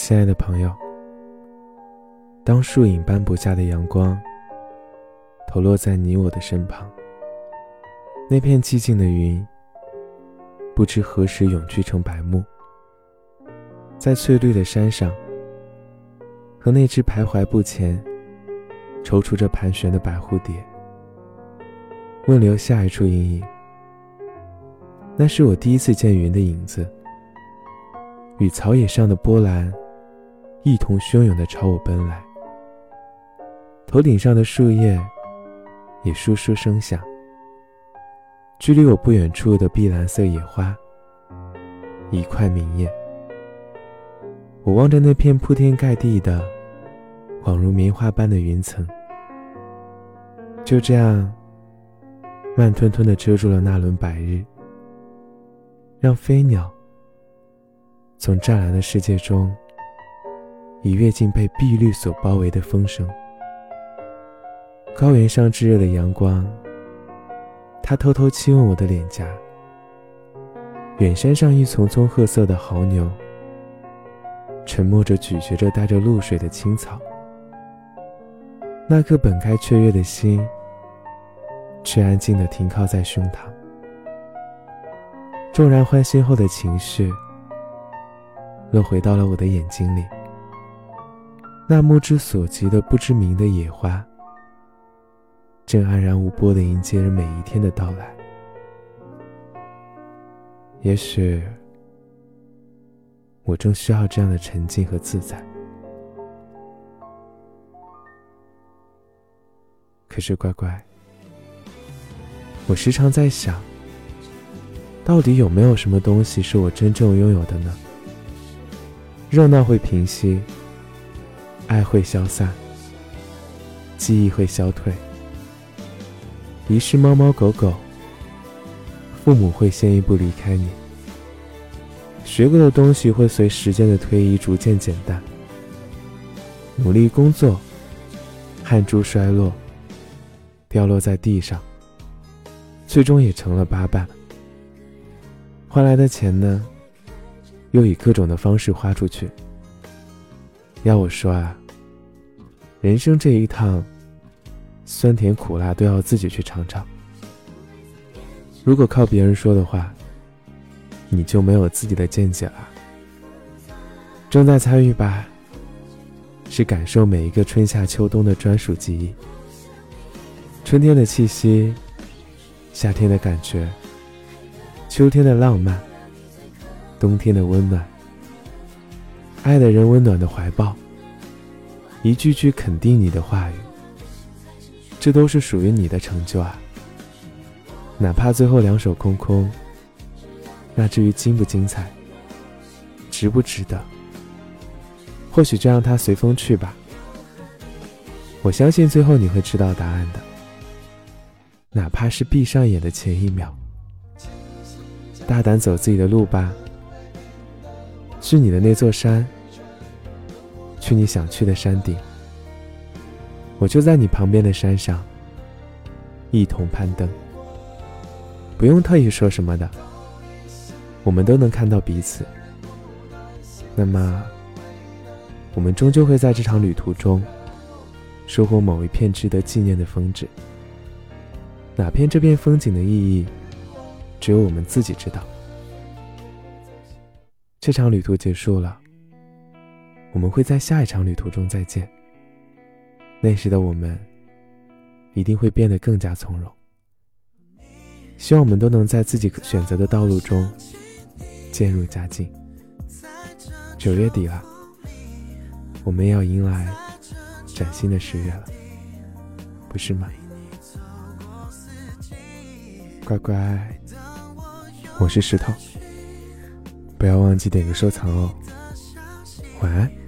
亲爱的朋友，当树影斑驳下的阳光投落在你我的身旁，那片寂静的云，不知何时永聚成白幕。在翠绿的山上，和那只徘徊不前、踌躇着盘旋的白蝴蝶，问留下一处阴影。那是我第一次见云的影子，与草野上的波澜一同汹涌地朝我奔来。头顶上的树叶也簌簌声响。距离我不远处的碧蓝色野花，一块明艳。我望着那片铺天盖地的、恍如棉花般的云层，就这样慢吞吞地遮住了那轮白日。让飞鸟从湛蓝的世界中已跃进被碧绿所包围的风声。高原上炙热的阳光，它偷偷亲吻我的脸颊。远山上一丛丛褐色的牦牛，沉默着咀嚼着带着露水的青草。那颗本该雀跃的心，却安静地停靠在胸膛。骤然欢欣后的情绪，落回到了我的眼睛里。那目之所及的不知名的野花，正安然无波的迎接着每一天的到来。也许，我正需要这样的沉静和自在。可是，乖乖，我时常在想。到底有没有什么东西是我真正拥有的呢？热闹会平息，爱会消散，记忆会消退，遗失猫猫狗狗，父母会先一步离开你，学过的东西会随时间的推移逐渐减淡，努力工作，汗珠摔落，掉落在地上，最终也成了八瓣。换来的钱呢，又以各种的方式花出去。要我说啊，人生这一趟，酸甜苦辣都要自己去尝尝。如果靠别人说的话，你就没有自己的见解了。正在参与吧，是感受每一个春夏秋冬的专属记忆。春天的气息，夏天的感觉。秋天的浪漫，冬天的温暖，爱的人温暖的怀抱，一句句肯定你的话语，这都是属于你的成就啊！哪怕最后两手空空，那至于精不精彩，值不值得？或许就让它随风去吧。我相信最后你会知道答案的，哪怕是闭上眼的前一秒。大胆走自己的路吧，去你的那座山，去你想去的山顶。我就在你旁边的山上，一同攀登。不用特意说什么的，我们都能看到彼此。那么，我们终究会在这场旅途中，收获某一片值得纪念的风景。哪片这片风景的意义？只有我们自己知道。这场旅途结束了，我们会在下一场旅途中再见。那时的我们，一定会变得更加从容。希望我们都能在自己选择的道路中渐入佳境。九月底了，我们要迎来崭新的十月了，不是吗？乖乖。我是石头，不要忘记点个收藏哦。晚安。